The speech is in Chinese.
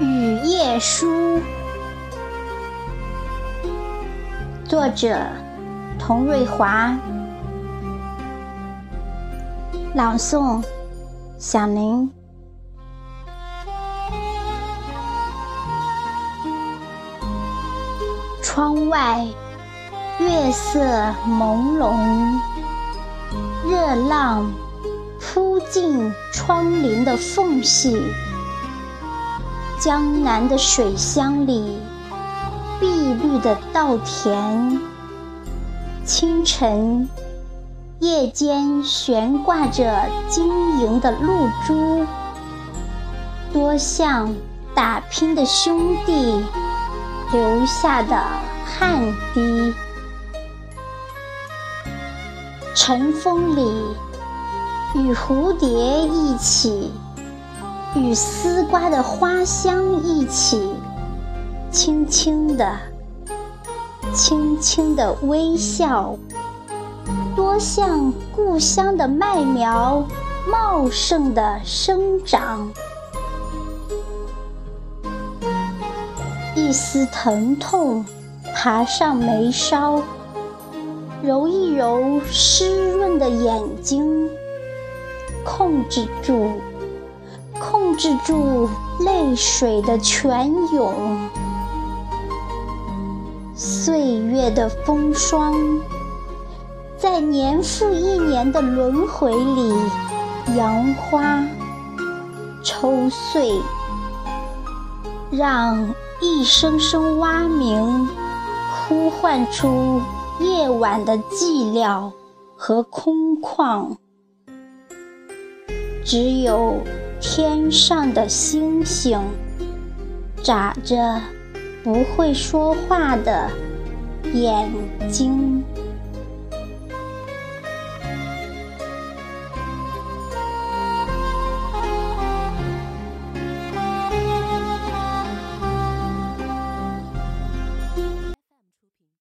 雨夜书》，作者童瑞华，朗诵小林。窗外月色朦胧，热浪扑进窗棂的缝隙。江南的水乡里，碧绿的稻田。清晨，夜间悬挂着晶莹的露珠，多像打拼的兄弟。留下的汗滴，晨风里，与蝴蝶一起，与丝瓜的花香一起，轻轻的，轻轻的微笑，多像故乡的麦苗茂盛的生长。一丝疼痛爬上眉梢，揉一揉湿润的眼睛，控制住，制住泪水的泉涌。岁月的风霜，在年复一年的轮回里杨花、抽穗，让。一声声蛙鸣，呼唤出夜晚的寂寥和空旷。只有天上的星星，眨着不会说话的眼睛。